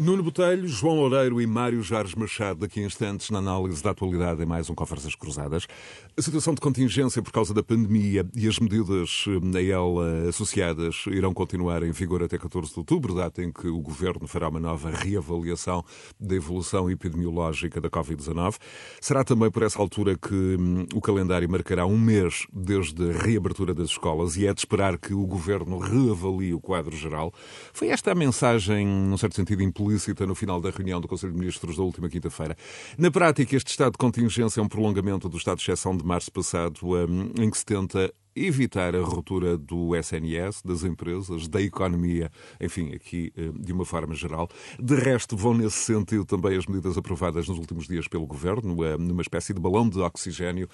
Nuno Botelho, João Loureiro e Mário Jarres Machado, daqui a instantes, na análise da atualidade em mais um Conversas Cruzadas. A situação de contingência por causa da pandemia e as medidas eh, a ela associadas irão continuar em vigor até 14 de outubro, data em que o Governo fará uma nova reavaliação da evolução epidemiológica da Covid-19. Será também por essa altura que hum, o calendário marcará um mês desde a reabertura das escolas e é de esperar que o Governo reavalie o quadro geral. Foi esta a mensagem, num certo sentido, implícita explícita no final da reunião do Conselho de Ministros da última quinta-feira. Na prática, este estado de contingência é um prolongamento do estado de exceção de março passado, hum, em que se tenta evitar a ruptura do SNS, das empresas, da economia, enfim, aqui hum, de uma forma geral. De resto, vão nesse sentido também as medidas aprovadas nos últimos dias pelo Governo, hum, numa espécie de balão de oxigênio,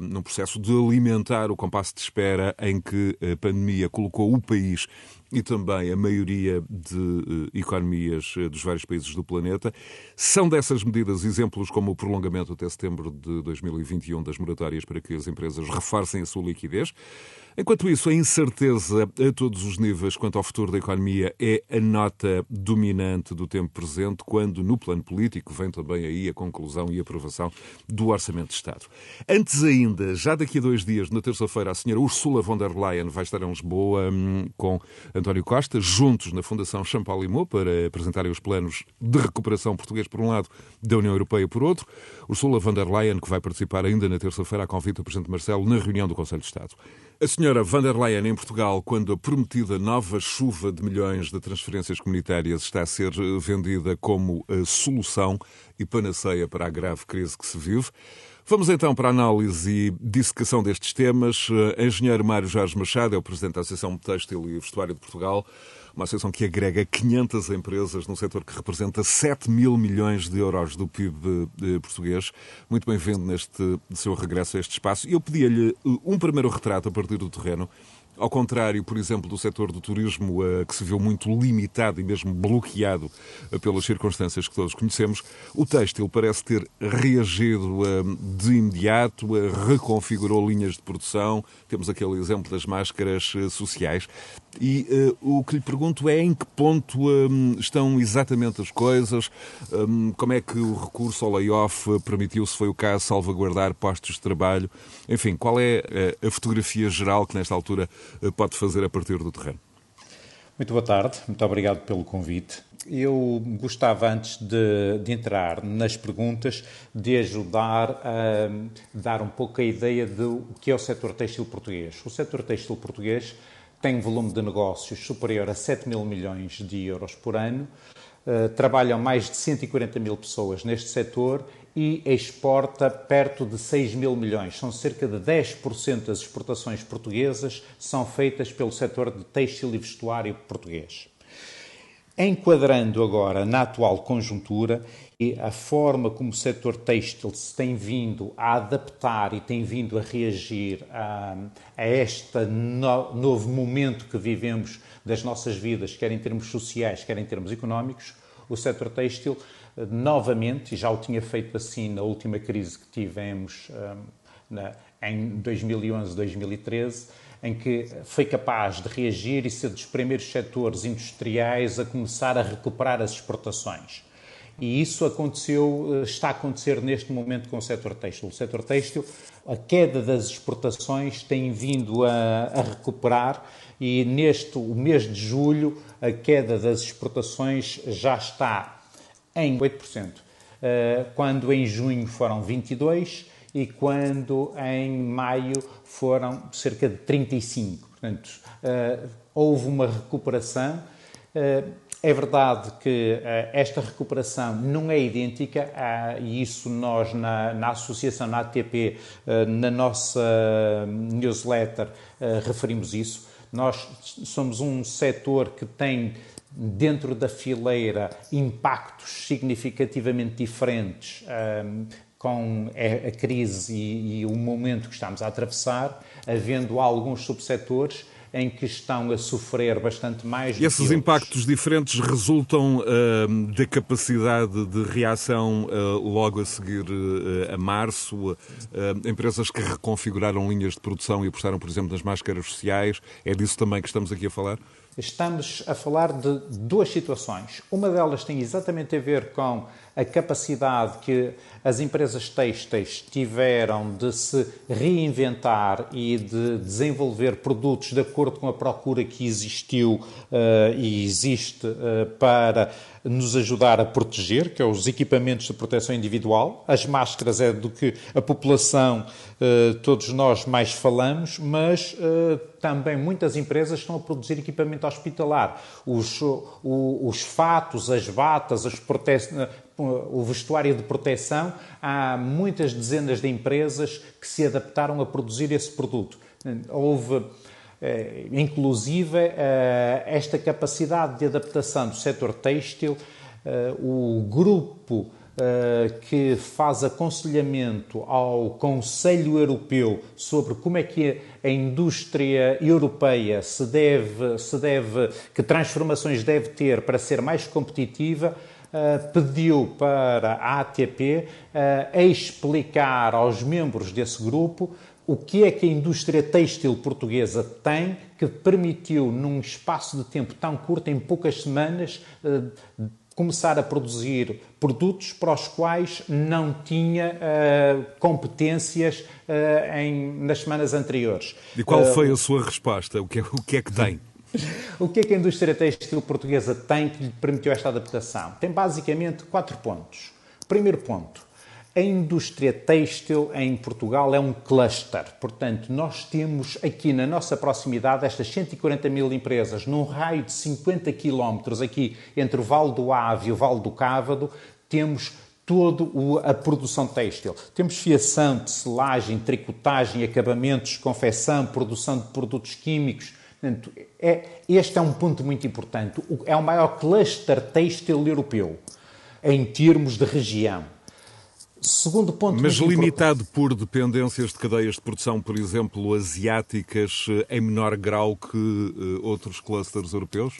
num processo de alimentar o compasso de espera em que a pandemia colocou o país e também a maioria de uh, economias uh, dos vários países do planeta. São dessas medidas exemplos como o prolongamento até setembro de 2021 das moratórias para que as empresas reforcem a sua liquidez. Enquanto isso, a incerteza a todos os níveis quanto ao futuro da economia é a nota dominante do tempo presente, quando no plano político vem também aí a conclusão e aprovação do Orçamento de Estado. Antes ainda, já daqui a dois dias, na terça-feira, a senhora Ursula von der Leyen vai estar em Lisboa hum, com António Costa, juntos na Fundação Champalimau, para apresentarem os planos de recuperação português por um lado, da União Europeia por outro. Ursula von der Leyen, que vai participar ainda na terça-feira, a convite do Presidente Marcelo, na reunião do Conselho de Estado. A senhora van der Leyen em Portugal, quando a prometida nova chuva de milhões de transferências comunitárias está a ser eh, vendida como a solução e panaceia para a grave crise que se vive. Vamos então para a análise e dissecação destes temas. Eh, engenheiro Mário Jorge Machado é o presidente da Associação Têxtil e Vestuário de Portugal uma associação que agrega 500 empresas num setor que representa 7 mil milhões de euros do PIB eh, português. Muito bem-vindo neste seu regresso a este espaço. Eu pedia-lhe eh, um primeiro retrato a partir do terreno ao contrário, por exemplo, do setor do turismo, uh, que se viu muito limitado e mesmo bloqueado pelas circunstâncias que todos conhecemos, o têxtil parece ter reagido de imediato, reconfigurou linhas de produção. Temos aquele exemplo das máscaras sociais. E o que lhe pergunto é em que ponto estão exatamente as coisas, um, como é que o recurso ao layoff permitiu, se foi o caso, salvaguardar postos de trabalho. Enfim, qual é a fotografia geral que nesta altura eh, pode fazer a partir do terreno. Muito boa tarde, muito obrigado pelo convite. Eu gostava, antes de, de, entrar nas perguntas, de ajudar a dar um pouco a ideia do que é o setor têxtil português. O setor têxtil português tem um volume de negócios superior a 7 mil milhões de euros por ano, uh, trabalham mais de 140 mil pessoas neste setor e exporta perto de 6 mil milhões. São cerca de 10% das exportações portuguesas são feitas pelo setor de têxtil e vestuário português. Enquadrando agora na atual conjuntura e a forma como o setor têxtil se tem vindo a adaptar e tem vindo a reagir a, a este no, novo momento que vivemos das nossas vidas, quer em termos sociais, quer em termos económicos, o setor têxtil novamente, e já o tinha feito assim na última crise que tivemos um, na, em 2011, 2013, em que foi capaz de reagir e ser dos primeiros setores industriais a começar a recuperar as exportações. E isso aconteceu, está a acontecer neste momento com o setor têxtil. O setor têxtil, a queda das exportações tem vindo a, a recuperar e neste o mês de julho a queda das exportações já está em 8%, eh, quando em junho foram 22% e quando em maio foram cerca de 35%. Portanto, eh, houve uma recuperação. Eh, é verdade que esta recuperação não é idêntica, e isso nós na, na associação, na ATP, na nossa newsletter, referimos isso. Nós somos um setor que tem dentro da fileira impactos significativamente diferentes um, com a crise e, e, o momento que estamos a atravessar, havendo alguns subsetores em que estão a sofrer bastante mais. E esses impactos diferentes resultam uh, da capacidade de reação uh, logo a seguir uh, a março? empresas que reconfiguraram linhas de produção e apostaram, por exemplo, nas máscaras sociais. É disso também que estamos aqui a falar? estamos a falar de duas situações. Uma delas tem exatamente a ver com a capacidade que as empresas têxteis tiveram de se reinventar e de desenvolver produtos de acordo com a procura que existiu uh, e existe uh, para nos ajudar a proteger, que é os equipamentos de proteção individual. As máscaras é do que a população, uh, todos nós, mais falamos, mas também muitas empresas estão a produzir equipamento hospitalar. Os, os fatos, as batas, as prote o vestuário de proteção, há muitas dezenas de empresas que se adaptaram a produzir esse produto. Houve, eh, inclusive, eh, esta capacidade de adaptação do setor têxtil, eh, o grupo que faz aconselhamento ao Conselho Europeu sobre como é que a indústria europeia se deve, se deve que transformações deve ter para ser mais competitiva, pediu para a ATP uh, eh, explicar aos membros desse grupo o que é que a indústria têxtil portuguesa tem que permitiu, num espaço de tempo tão curto, em poucas semanas, uh, começar a produzir produtos para os quais não tinha uh, competências uh, em, nas semanas anteriores. E qual foi a sua resposta? O que é, o que, é que tem? O que é que a indústria têxtil portuguesa tem que lhe permitiu esta adaptação? Tem basicamente quatro pontos. Primeiro ponto, a indústria têxtil em Portugal é um cluster. Portanto, nós temos aqui na nossa proximidade estas 140 mil empresas, num raio de 50 quilómetros aqui entre o Vale do Ave e o Vale do Cávado, temos toda a produção têxtil. Temos fiação, tecelagem, tricotagem, acabamentos, confecção, produção de produtos químicos, Portanto, é, este é um ponto muito importante. É o maior cluster têxtil europeu em termos de região. Segundo ponto. Mas limitado importante. por dependências de cadeias de produção, por exemplo, asiáticas, em menor grau que uh, outros clusters europeus?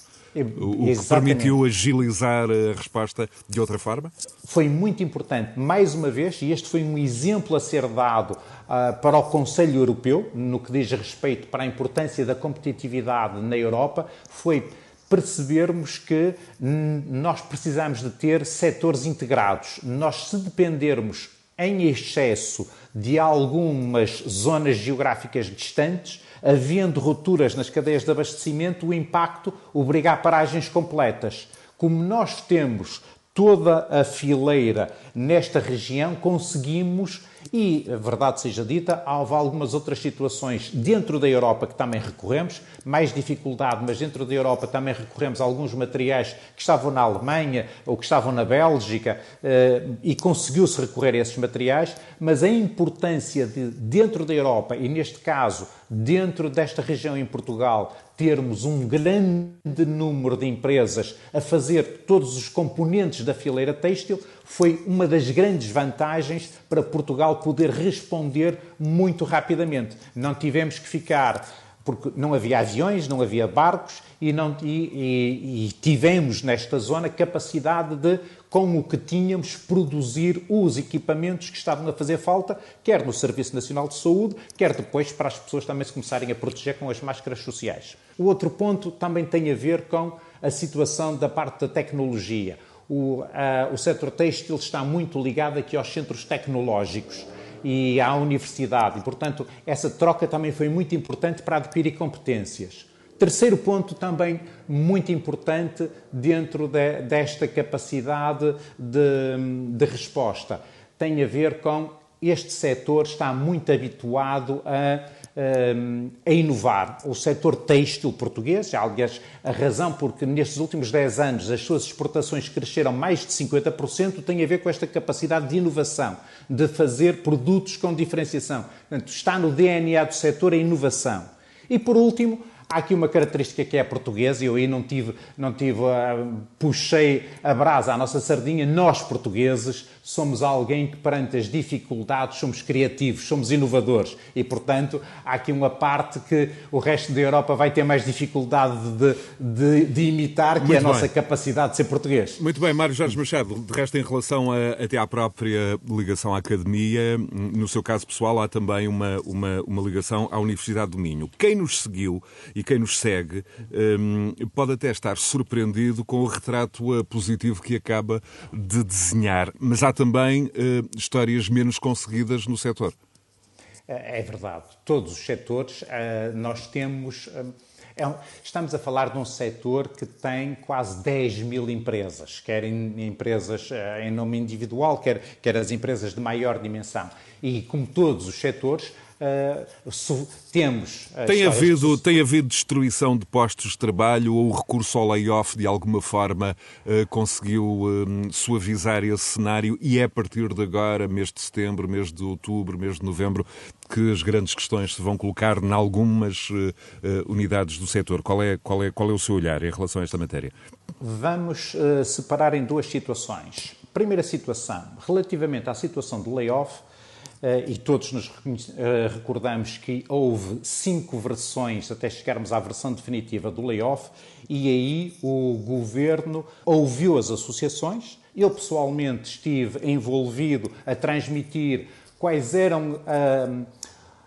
O que permitiu agilizar a resposta de outra forma? Foi muito importante, mais uma vez, e este foi um exemplo a ser dado uh, para o Conselho Europeu, no que diz respeito para a importância da competitividade na Europa, foi percebermos que nós precisamos de ter setores integrados. Nós, se dependermos em excesso de algumas zonas geográficas distantes, havendo rupturas nas cadeias de abastecimento, o impacto obriga a paragens completas. Como nós temos toda a fileira nesta região, conseguimos e, verdade seja dita, há algumas outras situações dentro da Europa que também recorremos, mais dificuldade, mas dentro da Europa também recorremos a alguns materiais que estavam na Alemanha ou que estavam na Bélgica eh, e conseguiu-se recorrer a esses materiais, mas a importância de, dentro da Europa, e neste caso, dentro desta região em Portugal, termos um grande número de empresas a fazer todos os componentes da fileira têxtil foi uma das grandes vantagens para Portugal poder responder muito rapidamente. Não tivemos que ficar porque não havia aviões, não havia barcos e, não, e, e, e, tivemos nesta zona capacidade de, com o que tínhamos, produzir os equipamentos que estavam a fazer falta, quer no Serviço Nacional de Saúde, quer depois para as pessoas também se começarem a proteger com as máscaras sociais. O outro ponto também tem a ver com a situação da parte da tecnologia. O, uh, o setor têxtil está muito ligado aqui aos centros tecnológicos e à universidade. E, portanto, essa troca também foi muito importante para adquirir competências. Terceiro ponto também muito importante dentro de, desta capacidade de, de resposta tem a ver com este setor está muito habituado a a inovar. O setor têxtil português, aliás, a razão porque nestes últimos 10 anos as suas exportações cresceram mais de 50% tem a ver com esta capacidade de inovação, de fazer produtos com diferenciação. Portanto, está no DNA do setor a inovação. E por último, Há aqui uma característica que é portuguesa, e eu aí não tive, não tive, uh, puxei a brasa à nossa sardinha. Nós, portugueses, somos alguém que, perante as dificuldades, somos criativos, somos inovadores. E, portanto, há aqui uma parte que o resto da Europa vai ter mais dificuldade de, de, de imitar, que Muito é a bem. nossa capacidade de ser português. Muito bem, Mário Jorge Machado. De resto, em relação a, até à própria ligação à academia, no seu caso pessoal, há também uma, uma, uma ligação à Universidade do Minho. Quem nos seguiu e quem nos segue um, pode até estar surpreendido com o retrato positivo que acaba de desenhar. Mas há também uh, histórias menos conseguidas no setor. É verdade. Todos os setores, uh, nós temos. É, estamos a falar de um setor que tem quase 10 mil empresas, quer em, empresas em nome individual, quer, quer as empresas de maior dimensão. E, como todos os setores, Uh, temos. Uh, tem, havido, tem havido destruição de postos de trabalho ou o recurso ao layoff de alguma forma uh, conseguiu suavizar esse cenário e é a partir de agora, mês de setembro, mês de outubro, mês de novembro, que as grandes questões se vão colocar em algumas unidades do setor. Qual é, qual, é, qual é o seu olhar em relação a esta matéria? Vamos separar em duas situações. Primeira situação, relativamente à situação de layoff, eh, e todos nos eh, recordamos que houve cinco versões até chegarmos à versão definitiva do layoff, e aí o governo ouviu as associações. Eu pessoalmente estive envolvido a transmitir quais eram.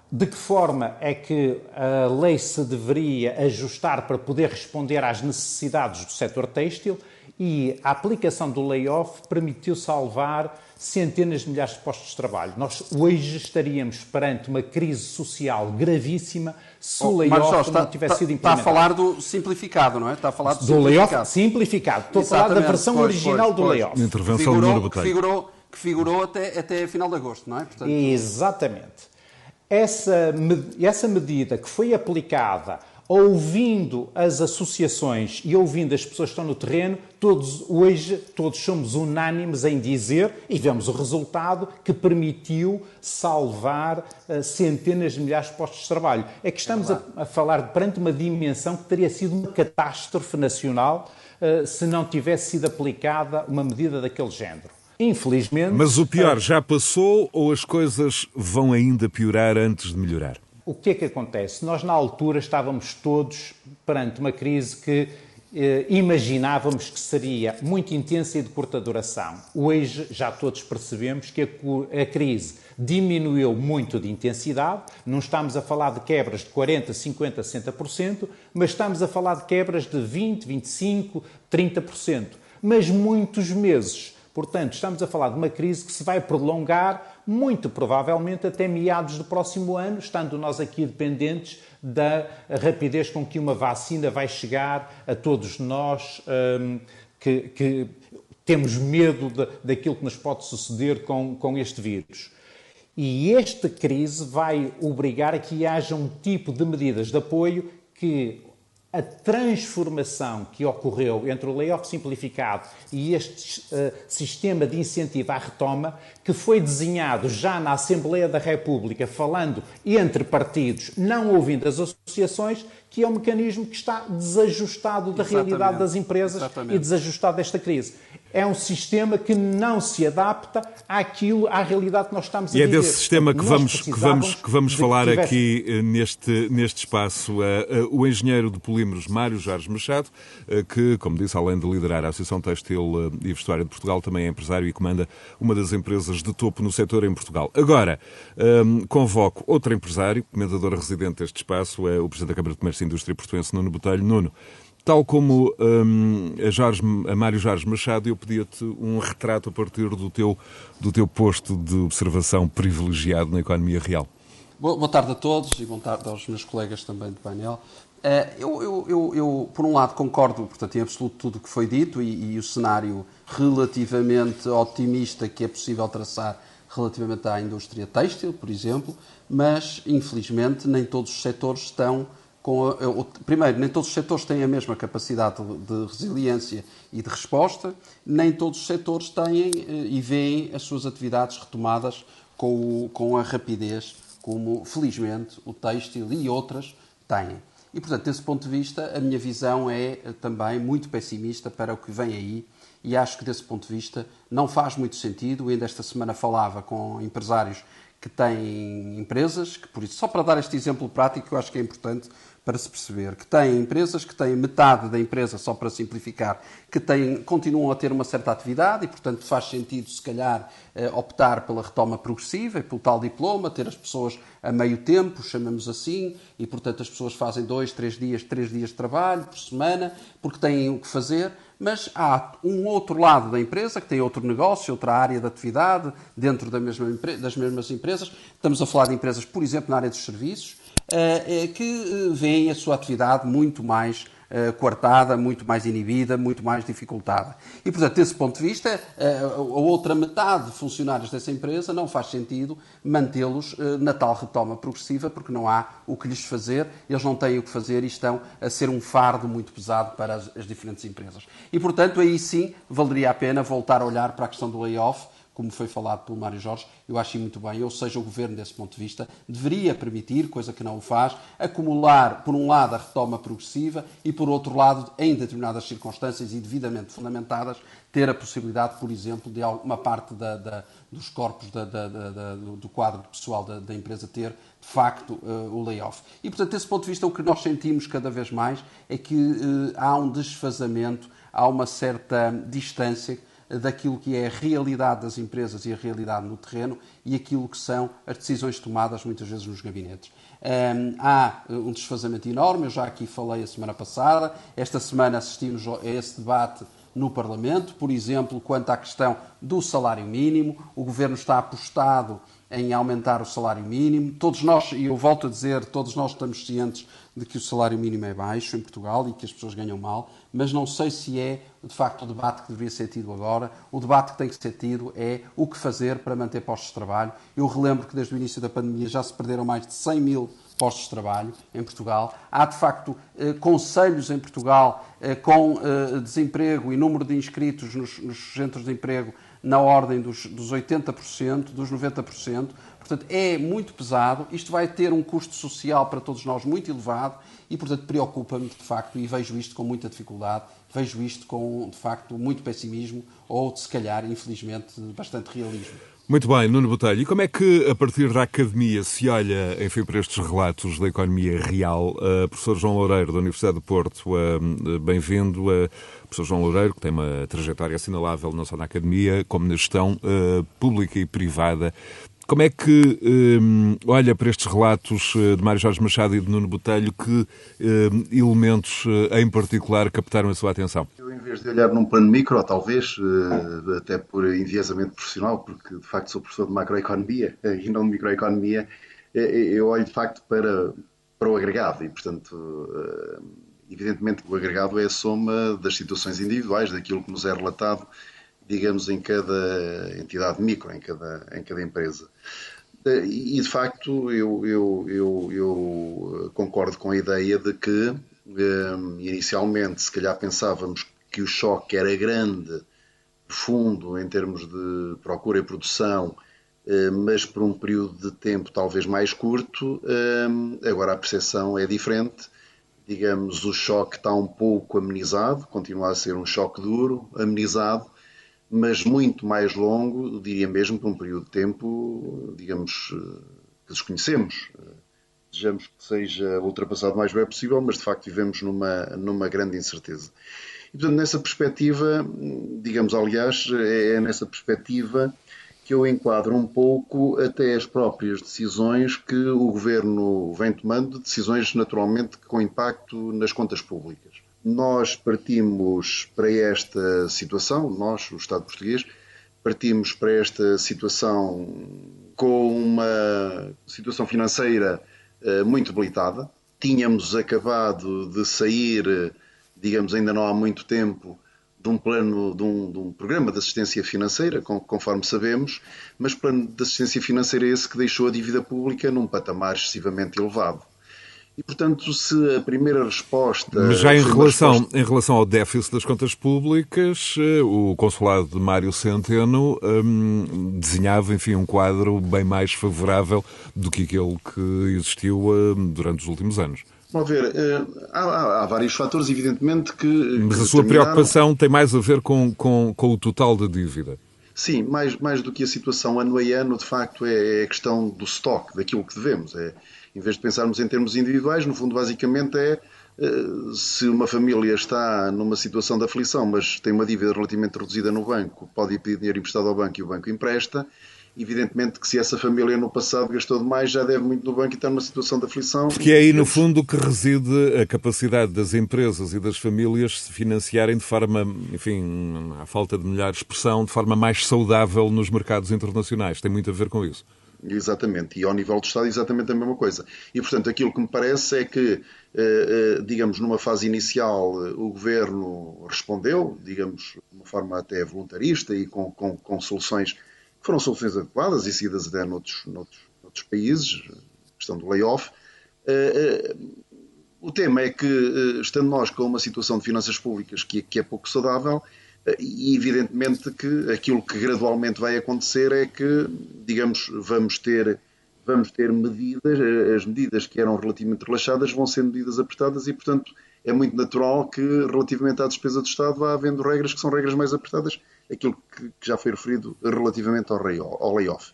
De que forma é que a lei se deveria ajustar para poder responder às necessidades do setor têxtil e a aplicação do layoff permitiu salvar centenas de milhares de postos de trabalho. Nós hoje estaríamos perante uma crise social gravíssima se oh, o layoff não tivesse está, sido implementado. Está a falar do simplificado, não é? Está a falar do, do layoff simplificado. Estou Exatamente. a falar da versão pois, original pois, do pois. layoff. Intervenção que figurou, que figurou, que figurou até, até final de agosto, não é? Portanto... Exatamente. Essa, essa medida que foi aplicada ouvindo as associações e ouvindo as pessoas que estão no terreno, todos hoje todos somos unânimes em dizer e vemos o resultado que permitiu salvar uh, centenas de milhares de postos de trabalho. É que estamos é a, a, falar perante uma dimensão que teria sido uma catástrofe nacional uh, se não tivesse sido aplicada uma medida daquele género. Infelizmente. Mas o pior já passou ou as coisas vão ainda piorar antes de melhorar? O que é que acontece? Nós, na altura, estávamos todos perante uma crise que eh, imaginávamos que seria muito intensa e de curta duração. Hoje, já todos percebemos que a, a crise diminuiu muito de intensidade, não estamos a falar de quebras de 40%, 50%, 60%, mas estamos a falar de quebras de 20%, 25%, 30%. Mas muitos meses. Portanto, estamos a falar de uma crise que se vai prolongar muito provavelmente até meados do próximo ano, estando nós aqui dependentes da rapidez com que uma vacina vai chegar a todos nós um, que, que, temos medo de, daquilo que nos pode suceder com, com este vírus. E esta crise vai obrigar a que haja um tipo de medidas de apoio que a transformação que ocorreu entre o layoff simplificado e este uh, sistema de incentivo à retoma, que foi desenhado já na Assembleia da República, falando entre partidos, não ouvindo as associações, que é um mecanismo que está desajustado da Exatamente. realidade das empresas Exatamente. e desajustado desta crise é um sistema que não se adapta àquilo, à realidade que nós estamos a viver. E é desse sistema que vamos, que vamos, que vamos falar tivesse... aqui eh, neste, neste espaço. Uh, uh, o engenheiro de polímeros Mário Jorge Machado, uh, que, como disse, além de liderar a Associação Textil e Vestuário de Portugal, também é empresário e comanda uma das empresas de topo no setor em Portugal. Agora, um, convoco outro empresário, comendador residente deste espaço, é o Presidente da Câmara de Comércio e Indústria Portuense, Nuno Botelho. Nuno, Tal como um, a, Jorge, a Mário Jorge Machado, eu pedia-te um retrato a partir do teu, do teu posto de observação privilegiado na economia real. Boa tarde a todos e boa tarde aos meus colegas também de painel. Eh, eu, eu, eu, eu, por um lado, concordo portanto, em absoluto tudo o que foi dito e, e, o cenário relativamente otimista que é possível traçar relativamente à indústria têxtil, por exemplo, mas, infelizmente, nem todos os setores estão com a, primeiro, nem todos os setores têm a mesma capacidade de resiliência e de resposta, nem todos os setores têm eh, e veem as suas atividades retomadas com, o, com a rapidez como, felizmente, o têxtil e outras têm. E, portanto, desse ponto de vista, a minha visão é eh, também muito pessimista para o que vem aí e acho que, desse ponto de vista, não faz muito sentido. Eu ainda esta semana falava com empresários que têm empresas, que por isso, só para dar este exemplo prático, eu acho que é importante para se perceber que têm empresas que têm metade da empresa, só para simplificar, que têm, continuam a ter uma certa atividade e, portanto, faz sentido, se calhar, eh, optar pela retoma progressiva e pelo tal diploma, ter as pessoas a meio tempo, chamamos assim, e, portanto, as pessoas fazem dois, três dias, três dias de trabalho por semana, porque têm o que fazer, mas há um outro lado da empresa que tem outro negócio, outra área de atividade dentro da mesma, das mesmas empresas. Estamos a falar de empresas, por exemplo, na área dos serviços, que eh, veem a sua atividade muito mais coartada, muito mais inibida, muito mais dificultada. E, portanto, desse ponto de vista, a outra metade de funcionários dessa empresa não faz sentido mantê-los na tal retoma progressiva, porque não há o que lhes fazer, eles não têm o que fazer e estão a ser um fardo muito pesado para as diferentes empresas. E, portanto, aí sim valeria a pena voltar a olhar para a questão do layoff como foi falado pelo Mário Jorge, eu acho muito bem. Ou seja, o Governo, desse ponto de vista, deveria permitir, coisa que não o faz, acumular, por um lado, a retoma progressiva e, por outro lado, em determinadas circunstâncias e devidamente fundamentadas, ter a possibilidade, por exemplo, de alguma parte da, da, dos corpos da, do quadro pessoal da, empresa ter, de facto, uh, o layoff. E, portanto, desse ponto de vista, o que nós sentimos cada vez mais é que uh, há um desfazamento, há uma certa distância daquilo que é a realidade das empresas e a realidade no terreno e aquilo que são as decisões tomadas muitas vezes nos gabinetes. Um, há um desfazamento enorme, eu já aqui falei a semana passada, esta semana assistimos a esse debate no Parlamento, por exemplo, quanto à questão do salário mínimo, o Governo está apostado em aumentar o salário mínimo. Todos nós, e eu volto a dizer, todos nós estamos cientes de que o salário mínimo é baixo em Portugal e que as pessoas ganham mal, mas não sei se é, de facto, o debate que deveria ser tido agora. O debate que tem que ser tido é o que fazer para manter postos de trabalho. Eu relembro que desde o início da pandemia já se perderam mais de 100 mil postos de trabalho em Portugal. Há, de facto, eh, conselhos em Portugal eh, com eh, desemprego e número de inscritos nos, nos centros de emprego na ordem dos, dos 80%, dos 90%. Portanto, é muito pesado. Isto vai ter um custo social para todos nós muito elevado e, portanto, preocupa-me de facto e vejo isto com muita dificuldade. Vejo isto com, de facto, muito pessimismo ou, se calhar, infelizmente, bastante realismo. Muito bem, Nuno Botelho. E como é que, a partir da academia, se olha, enfim, para estes relatos da economia real? Uh, professor João Loureiro, da Universidade do Porto, uh, bem-vindo. Uh, professor João Loureiro, que tem uma trajetória assinalável não só na academia, como na gestão uh, pública e privada. Como é que um, olha para estes relatos de Mário Jorge Machado e de Nuno Botelho, que um, elementos em particular captaram a sua atenção? Eu, em vez de olhar num plano micro, talvez, até por enviesamento profissional, porque de facto sou professor de macroeconomia e não de microeconomia, eu olho de facto para, para o agregado e, portanto, Evidentemente, o agregado é a soma das situações individuais, daquilo que nos é relatado, digamos, em cada entidade micro, em cada, em cada empresa. E, de facto, eu, eu, eu, eu concordo com a ideia de que, hum, inicialmente, se calhar pensávamos que o choque era grande, fundo, em termos de procura e produção, hum, mas por um período de tempo talvez mais curto, hum, agora a percepção é diferente. Digamos, o choque está um pouco amenizado, continua a ser um choque duro, amenizado, mas muito mais longo, diria mesmo, por um período de tempo, digamos, que desconhecemos. Desejamos que seja ultrapassado o mais breve possível, mas de facto vivemos numa, numa grande incerteza. E, portanto, nessa perspectiva, digamos, aliás, é, é nessa perspectiva que eu enquadro um pouco até as próprias decisões que o governo vem tomando, decisões naturalmente com impacto nas contas públicas. Nós partimos para esta situação, nós, o Estado português, partimos para esta situação com uma situação financeira eh, muito debilitada. Tínhamos acabado de sair, digamos, ainda não há muito tempo, de um plano, de um, de um, programa de assistência financeira, conforme sabemos, mas plano de assistência financeira esse que deixou a dívida pública num patamar excessivamente elevado. E, portanto, se a primeira resposta. Mas já em relação, resposta... em relação ao déficit das contas públicas, eh, o consulado de Mário Centeno hum, desenhava, enfim, um quadro bem mais favorável do que aquele que existiu hum, durante os últimos anos. Vamos ver, eh, há, há, há, vários fatores, evidentemente, que. Mas a sua preocupação tem mais a ver com, com, com o total da dívida. Sim, mais, mais do que a situação ano a ano, de facto, é, é a questão do estoque, daquilo que devemos. É, em vez de pensarmos em termos individuais, no fundo, basicamente é eh, se uma família está numa situação de aflição, mas tem uma dívida relativamente reduzida no banco, pode ir pedir dinheiro emprestado ao banco e o banco empresta, evidentemente que se essa família no passado gastou demais, já deve muito no banco e está numa situação de aflição. Porque é aí, no fundo, que reside a capacidade das empresas e das famílias se financiarem de forma, enfim, à falta de melhor expressão, de forma mais saudável nos mercados internacionais. Tem muito a ver com isso. Exatamente, e ao nível do Estado exatamente a mesma coisa. E, portanto, aquilo que me parece é que, eh, eh, digamos, numa fase inicial, o Governo respondeu, digamos, de uma forma até voluntarista e com, com, com soluções que foram soluções adequadas e seguidas até noutros, noutros, noutros países, questão do layoff. Eh, o tema é que, estando nós com uma situação de finanças públicas que, que é pouco saudável, e evidentemente que aquilo que gradualmente vai acontecer é que, digamos, vamos ter, vamos ter medidas, as medidas que eram relativamente relaxadas vão ser medidas apertadas e, portanto, é muito natural que, relativamente à despesa do Estado, vá havendo regras que são regras mais apertadas, aquilo que, que já foi referido relativamente ao, ao layoff.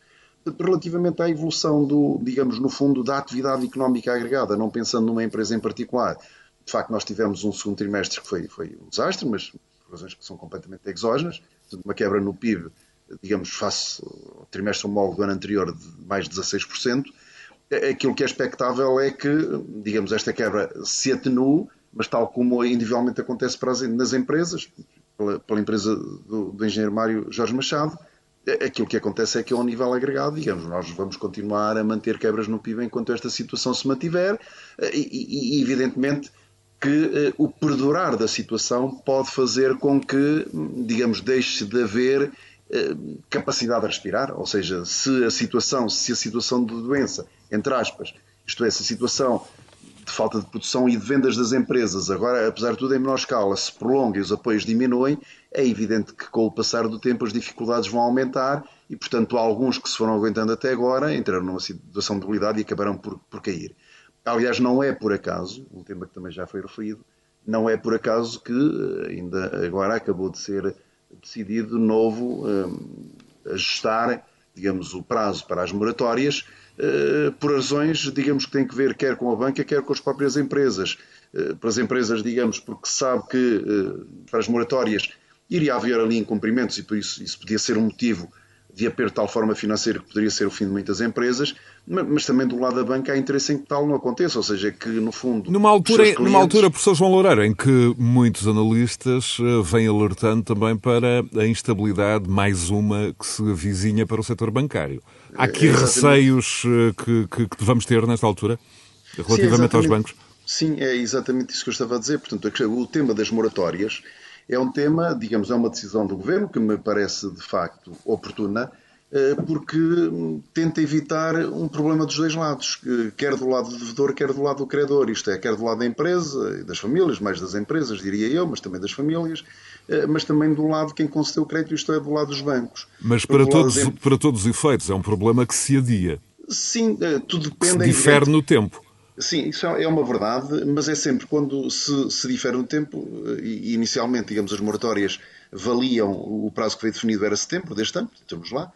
Relativamente à evolução do, digamos, no fundo, da atividade económica agregada, não pensando numa empresa em particular, de facto, nós tivemos um segundo trimestre que foi, foi um desastre, mas razões que são completamente exógenas, uma quebra no PIB, digamos, face ao trimestre homólogo do ano anterior de mais de 16%. Aquilo que é expectável é que, digamos, esta quebra se atenue, mas tal como individualmente acontece para as, nas empresas, pela, pela empresa do, do, engenheiro Mário Jorge Machado, aquilo que acontece é que ao nível agregado, digamos, nós vamos continuar a manter quebras no PIB enquanto esta situação se mantiver e, e evidentemente, que uh, o perdurar da situação pode fazer com que, digamos, deixe de haver uh, capacidade de respirar, ou seja, se a situação, se a situação de doença, entre aspas, isto é, se a situação de falta de produção e de vendas das empresas, agora, apesar de tudo em menor escala, se prolonga e os apoios diminuem, é evidente que com o passar do tempo as dificuldades vão aumentar e, portanto, alguns que se foram aguentando até agora entraram numa situação de debilidade e acabaram por, por cair. Aliás, não é por acaso, um tema que também já foi referido, não é por acaso que eh, ainda agora acabou de ser decidido de novo eh, ajustar, digamos, o prazo para as moratórias, uh, por razões, digamos, que têm que ver quer com a banca, quer com as próprias empresas. Para as empresas, digamos, porque sabe que para as moratórias iria haver ali incumprimentos e por isso isso podia ser um motivo de aperto de tal forma financeira que poderia ser o fim de muitas empresas, mas também do lado da banca há interesse em que tal não aconteça, ou seja, que no fundo... Numa altura, clientes... numa altura professor João Loureiro, em que muitos analistas eh, vêm alertando também para a instabilidade, mais uma, que se avizinha para o setor bancário. Há aqui é, receios eh, que, que, que vamos ter nesta altura, relativamente Sim, aos bancos? Sim, é exatamente isso que eu estava a dizer. Portanto, o tema das moratórias é um tema, digamos, é uma decisão do governo que me parece de facto oportuna, porque tenta evitar um problema dos dois lados, quer do lado do devedor, quer do lado do credor. Isto é, quer do lado da empresa e das famílias, mais das empresas, diria eu, mas também das famílias, eh, mas também do lado de quem concedeu o crédito, isto é, do lado dos bancos. Mas para todos, para todos os efeitos, é um problema que se adia. Sim, eh, tudo depende. Que se difere no tempo. Sim, isso é uma verdade, mas é sempre quando se, se difere no tempo, e inicialmente, digamos, as moratórias valiam, o prazo que foi definido era setembro deste ano, estamos lá,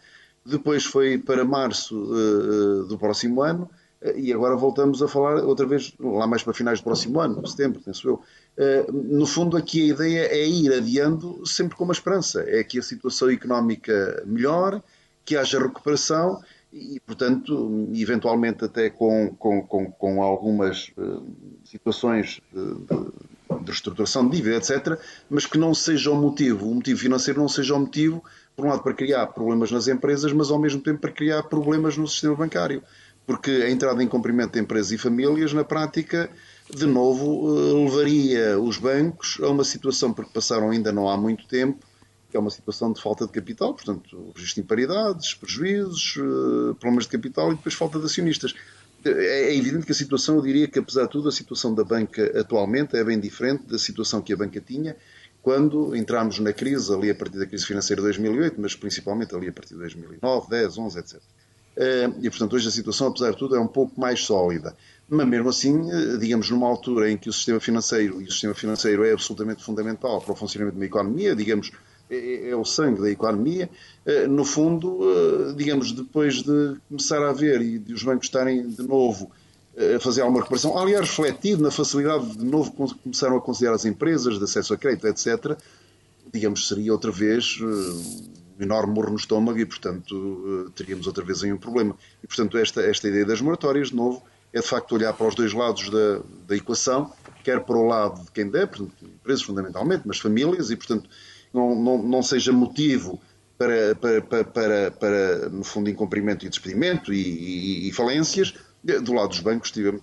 depois foi para março uh, do próximo ano, uh, e agora voltamos a falar outra vez, lá mais para finais do próximo ano, setembro, penso eu. Uh, no fundo, aqui a ideia é ir adiando sempre com uma esperança, é que a situação económica melhore, que haja recuperação e, portanto, eventualmente até com, com, com, com algumas situações de, de, reestruturação de dívida, etc., mas que não seja o motivo, o motivo financeiro não seja o motivo, por um lado, para criar problemas nas empresas, mas ao mesmo tempo para criar problemas no sistema bancário. Porque a entrada em cumprimento de empresas e famílias, na prática, de novo, uh, levaria os bancos a uma situação, porque passaram ainda não há muito tempo, que é uma situação de falta de capital, portanto, registro de imparidades, prejuízos, eh, problemas de capital e depois falta de acionistas. É, é evidente que a situação, eu diria que, apesar de tudo, a situação da banca atualmente é bem diferente da situação que a banca tinha quando entramos na crise, ali a partir da crise financeira de 2008, mas principalmente ali a partir de 2009, 10, 11, etc. E, portanto, hoje a situação, apesar de tudo, é um pouco mais sólida. Mas mesmo assim, eh, digamos, numa altura em que o sistema financeiro, e o sistema financeiro é absolutamente fundamental para o funcionamento de uma economia, digamos, é, é o sangue da economia. No fundo, digamos, depois de começar a haver e de os bancos estarem de novo fazer alguma recuperação, aliás, refletido na facilidade de novo começaram a considerar as empresas de acesso a crédito, etc., digamos, seria outra vez um enorme morro no estômago e, portanto, teríamos outra vez aí um problema. E, portanto, esta, esta ideia das moratórias, de novo, é de facto olhar para os dois lados da, da equação, quer para o lado de quem der, portanto, empresas fundamentalmente, mas famílias, e portanto não, não, não seja motivo para, para, para, para, para, no fundo, incumprimento e despedimento e, e, e falências. Do lado dos bancos, tivemos,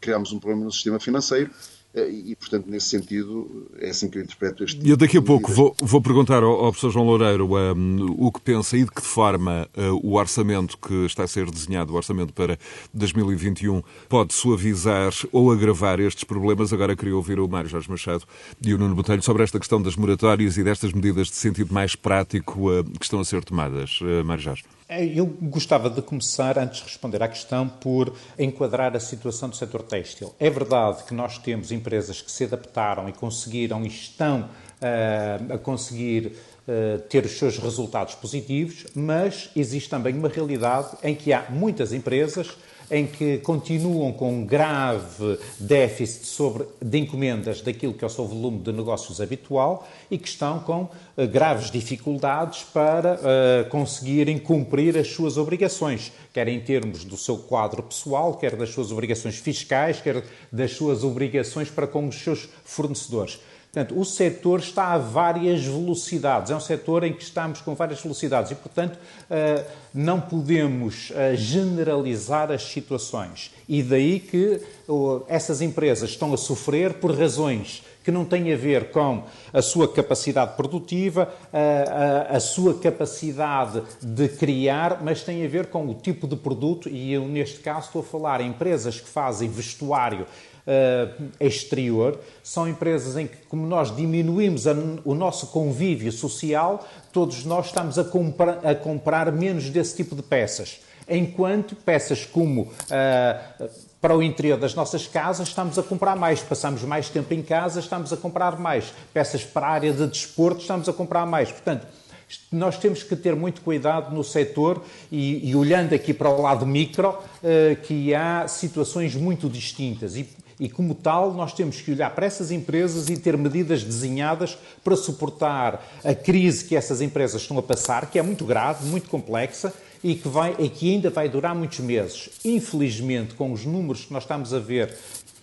criámos um problema no sistema financeiro eh, e, portanto, nesse sentido, é assim que eu interpreto este. E eu daqui a pouco vou, vou, perguntar ao, ao professor João Loureiro um, o que pensa e de que forma uh, o orçamento que está a ser desenhado, o orçamento para 2021, pode suavizar ou agravar estes problemas. Agora queria ouvir o Mário Jorge Machado e o Nuno Botelho sobre esta questão das moratórias e destas medidas de sentido mais prático uh, que estão a ser tomadas. Uh, Mário Jorge. É, eu gostava de começar, antes de responder à questão, por enquadrar a situação do setor têxtil. É verdade que nós temos empresas que se adaptaram e conseguiram e estão uh, a conseguir uh, ter os seus resultados positivos, mas existe também uma realidade em que há muitas empresas em que continuam com um grave déficit sobre, de encomendas daquilo que é o seu volume de negócios habitual e que estão com uh, graves dificuldades para uh, conseguirem cumprir as suas obrigações, quer em termos do seu quadro pessoal, quer das suas obrigações fiscais, quer das suas obrigações para com os seus fornecedores. Portanto, o setor está a várias velocidades, é um setor em que estamos com várias velocidades e, portanto, eh, não podemos eh, generalizar as situações. E daí que essas empresas estão a sofrer por razões que não têm a ver com a sua capacidade produtiva, a, a, a, sua capacidade de criar, mas tem a ver com o tipo de produto, e eu, neste caso, estou a falar em empresas que fazem vestuário uh, exterior, são empresas em que, como nós diminuímos a, o nosso convívio social, todos nós estamos a, compra, a comprar menos desse tipo de peças. Enquanto peças como uh, para o interior das nossas casas estamos a comprar mais, passamos mais tempo em casa, estamos a comprar mais. Peças para a área de desporto estamos a comprar mais. Portanto, nós temos que ter muito cuidado no setor e, e olhando aqui para o lado micro, uh, que há situações muito distintas. E, e, como tal, nós temos que olhar para essas empresas e ter medidas desenhadas para suportar a crise que essas empresas estão a passar, que é muito grave, muito complexa e que, vai, e que ainda vai durar muitos meses. Infelizmente, com os números que nós estamos a ver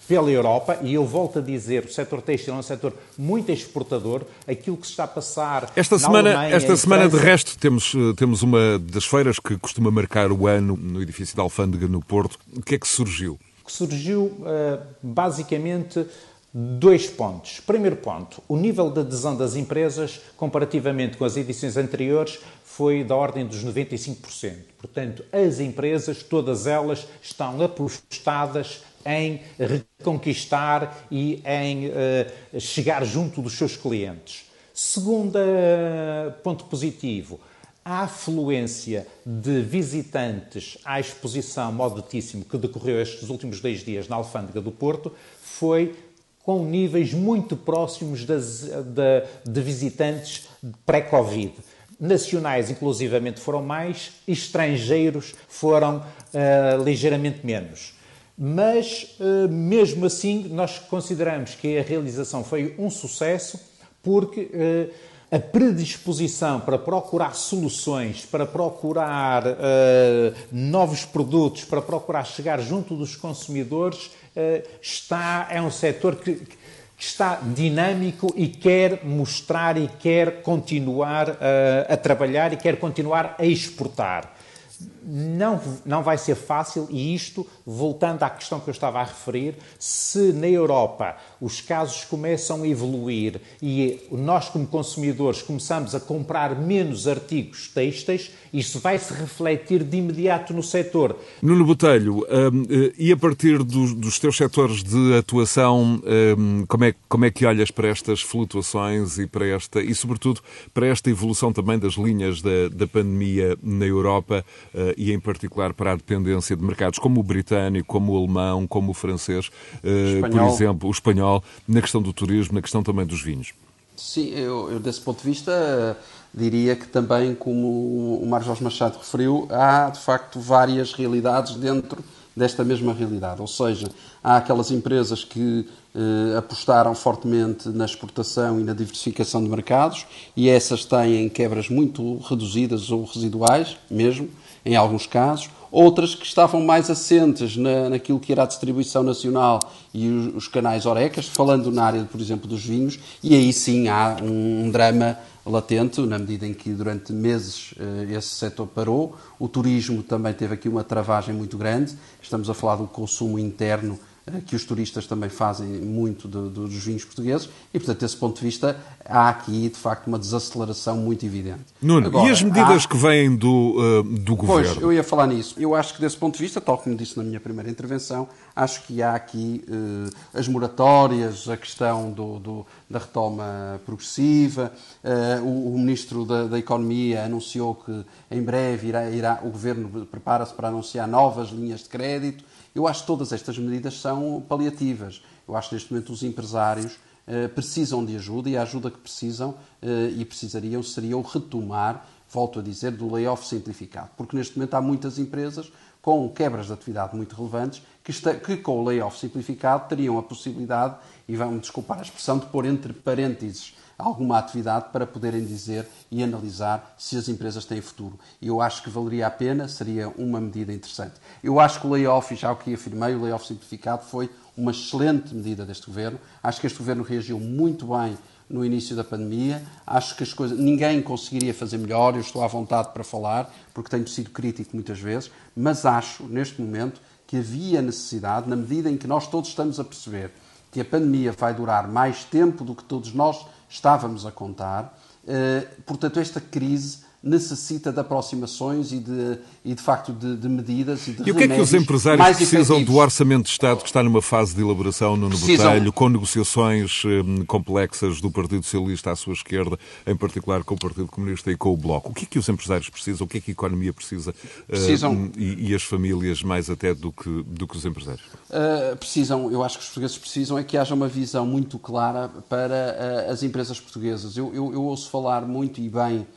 pela Europa, e eu volto a dizer, o setor têxtil é um setor muito exportador, aquilo que se está a passar Esta semana, Alemanha, esta semana de resto, temos, eh, temos uma das feiras que costuma marcar o ano no edifício da Alfândega, no Porto. O que é que surgiu? Que surgiu uh, basicamente dois pontos. Primeiro ponto, o nível de adesão das empresas, comparativamente com as edições anteriores, foi da ordem dos 95%. Portanto, as empresas, todas elas, estão apostadas em reconquistar e em uh, chegar junto dos seus clientes. Segundo uh, ponto positivo, a afluência de visitantes à exposição Modetíssimo que decorreu estes últimos dois dias na Alfândega do Porto foi com níveis muito próximos das, de, de visitantes pré-Covid. Nacionais, inclusivamente, foram mais, estrangeiros foram uh, ligeiramente menos. Mas, uh, mesmo assim, nós consideramos que a realização foi um sucesso porque uh, a predisposição para procurar soluções, para procurar uh, novos produtos, para procurar chegar junto dos consumidores, uh, está, é um setor que, que, está dinâmico e quer mostrar e quer continuar uh, a trabalhar e quer continuar a exportar não, não vai ser fácil, e isto, voltando à questão que eu estava a referir, se na Europa os casos começam a evoluir e nós, como consumidores, começamos a comprar menos artigos têxteis, isso vai se refletir de imediato no setor. Nuno Botelho, um, eh, e a partir dos, dos teus setores de atuação, um, como, é, como é que olhas para estas flutuações e para esta, e sobretudo para esta evolução também das linhas da, da pandemia na Europa? Uh, e em particular para a dependência de mercados como o britânico, como o alemão, como o francês, uh, por exemplo, o espanhol, na questão do turismo, na questão também dos vinhos? Sim, eu, eu desse ponto de vista diria que também, como o Jorge Machado referiu, há de facto várias realidades dentro desta mesma realidade. Ou seja, há aquelas empresas que eh, apostaram fortemente na exportação e na diversificação de mercados e essas têm quebras muito reduzidas ou residuais, mesmo, em alguns casos. Outras que estavam mais assentes na, naquilo que era a distribuição nacional e os, os canais orecas, falando na área, por exemplo, dos vinhos, e aí sim há um, um drama latente, na medida em que durante meses eh, esse setor parou. O turismo também teve aqui uma travagem muito grande. Estamos a falar do consumo interno que os turistas também fazem muito de, de, dos vinhos portugueses e, portanto, desse ponto de vista, há aqui, de facto, uma desaceleração muito evidente. Nuno, Agora, e as medidas há... que vêm do, uh, do governo? Pois, eu ia falar nisso. Eu acho que, desse ponto de vista, tal como disse na minha primeira intervenção, acho que há aqui uh, as moratórias, a questão do, do da retoma progressiva. Uh, o, o, Ministro da, da, Economia anunciou que, em breve, irá, irá o Governo prepara-se para anunciar novas linhas de crédito. Eu acho que todas estas medidas são paliativas. Eu acho que neste momento os empresários eh, precisam de ajuda e a ajuda que precisam eh, e precisariam seria o retomar, volto a dizer, do layoff simplificado. Porque neste momento há muitas empresas com quebras de atividade muito relevantes que, está, que com o layoff simplificado teriam a possibilidade, e vão desculpar a expressão, de pôr entre parênteses alguma atividade para poderem dizer e analisar se as empresas têm futuro. Eu acho que valeria a pena, seria uma medida interessante. Eu acho que o layoff, já o que afirmei, o layoff simplificado foi uma excelente medida deste governo. Acho que este governo reagiu muito bem no início da pandemia. Acho que as coisas ninguém conseguiria fazer melhor. Eu estou à vontade para falar, porque tenho sido crítico muitas vezes, mas acho neste momento que havia necessidade, na medida em que nós todos estamos a perceber que a pandemia vai durar mais tempo do que todos nós estávamos a contar. Eh, portanto, esta crise necessita de aproximações e de, e de facto de, de medidas e de E o que é que os empresários precisam do Orçamento de Estado que está numa fase de elaboração no Botelho, com negociações hum, complexas do Partido Socialista à sua esquerda, em particular com o Partido Comunista e com o Bloco? O que é que os empresários precisam? O que é que a economia precisa? precisam... Uh, e, e, as famílias mais até do que, do que os empresários? Uh, precisam, eu acho que os portugueses precisam é que haja uma visão muito clara para uh, as empresas portuguesas. Eu, eu, eu ouço falar muito e bem